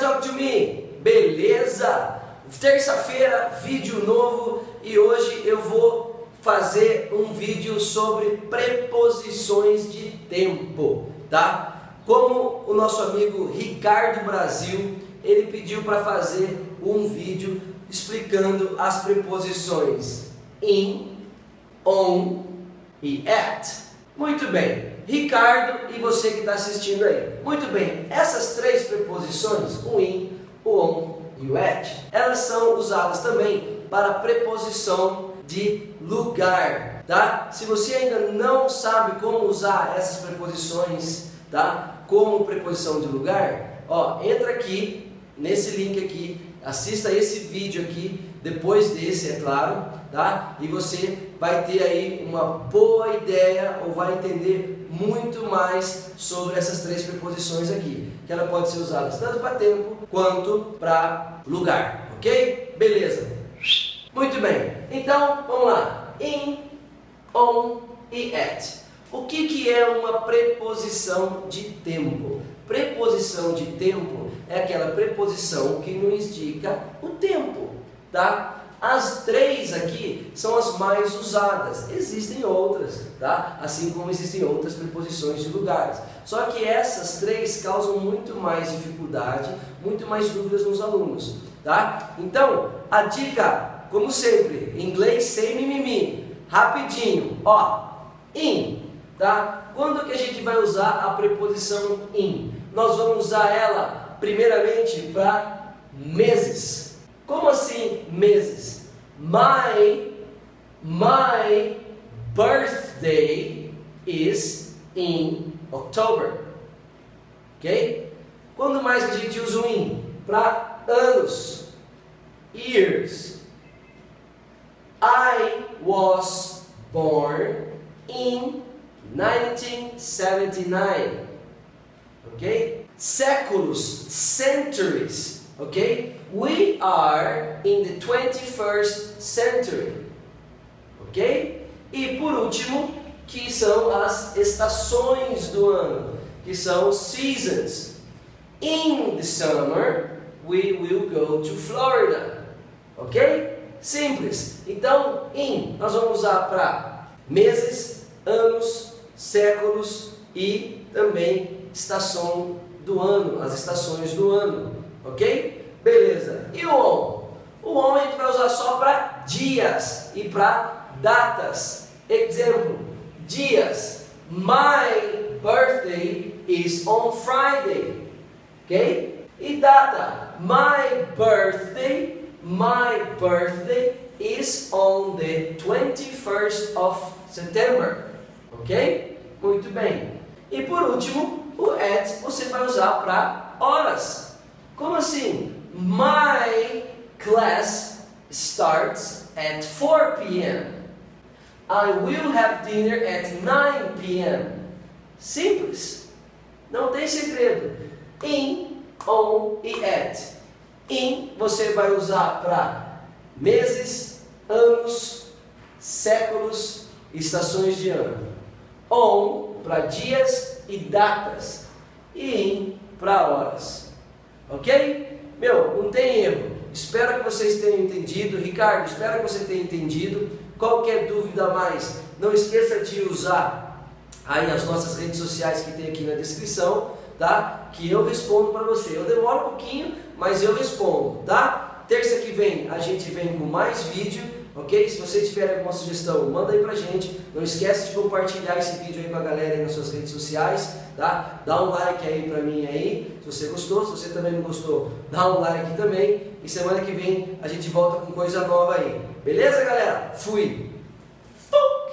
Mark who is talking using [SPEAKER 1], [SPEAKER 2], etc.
[SPEAKER 1] talk to me? Beleza? Terça-feira, vídeo novo e hoje eu vou fazer um vídeo sobre preposições de tempo, tá? Como o nosso amigo Ricardo Brasil, ele pediu para fazer um vídeo explicando as preposições in, on e at. Muito bem, Ricardo e você que está assistindo aí. Muito bem, essas três preposições, o in, o on e o at, elas são usadas também para preposição de lugar, tá? Se você ainda não sabe como usar essas preposições, tá? Como preposição de lugar, ó, entra aqui nesse link aqui, assista esse vídeo aqui, depois desse, é claro, tá? E você vai ter aí uma boa ideia ou vai entender muito mais sobre essas três preposições aqui, que ela pode ser usada tanto para tempo quanto para lugar, ok? Beleza? Muito bem. Então, vamos lá. In, on e at. O que, que é uma preposição de tempo? Preposição de tempo é aquela preposição que nos indica o tempo, tá? As três aqui são as mais usadas. Existem outras, tá? Assim como existem outras preposições de lugares. Só que essas três causam muito mais dificuldade, muito mais dúvidas nos alunos, tá? Então, a dica, como sempre, inglês sem mimimi, rapidinho, ó, in, tá? Quando que a gente vai usar a preposição in? Nós vamos usar ela primeiramente para meses. Como assim meses? My my birthday is in October. Ok? Quando mais a gente usa o in? Para anos. Years. I was born in 1979. Ok? Séculos, centuries ok? We are in the 21st century, ok? E por último, que são as estações do ano, que são seasons. In the summer, we will go to Florida, ok? Simples. Então, in nós vamos usar para meses, anos, séculos e também estação do ano, as estações do ano. Ok? Beleza. E o on? O on a gente vai usar só para dias e para datas. Exemplo: dias. My birthday is on Friday. Ok? E data. My birthday, my birthday is on the 21st of September. Ok? Muito bem. E por último, o at você vai usar para horas. Como assim? My class starts at 4 p.m. I will have dinner at 9 p.m. Simples. Não tem segredo. In, on e at. In você vai usar para meses, anos, séculos, estações de ano. On para dias e datas. E in para horas. Ok? Meu, não tem erro. Espero que vocês tenham entendido. Ricardo, espero que você tenha entendido. Qualquer dúvida a mais, não esqueça de usar aí as nossas redes sociais que tem aqui na descrição, tá? Que eu respondo para você. Eu demoro um pouquinho, mas eu respondo, tá? Terça que vem a gente vem com mais vídeo Ok? Se você tiver alguma sugestão, manda aí pra gente. Não esquece de compartilhar esse vídeo aí com a galera aí nas suas redes sociais, tá? Dá um like aí pra mim aí, se você gostou. Se você também não gostou, dá um like também. E semana que vem a gente volta com coisa nova aí. Beleza, galera? Fui! Funk!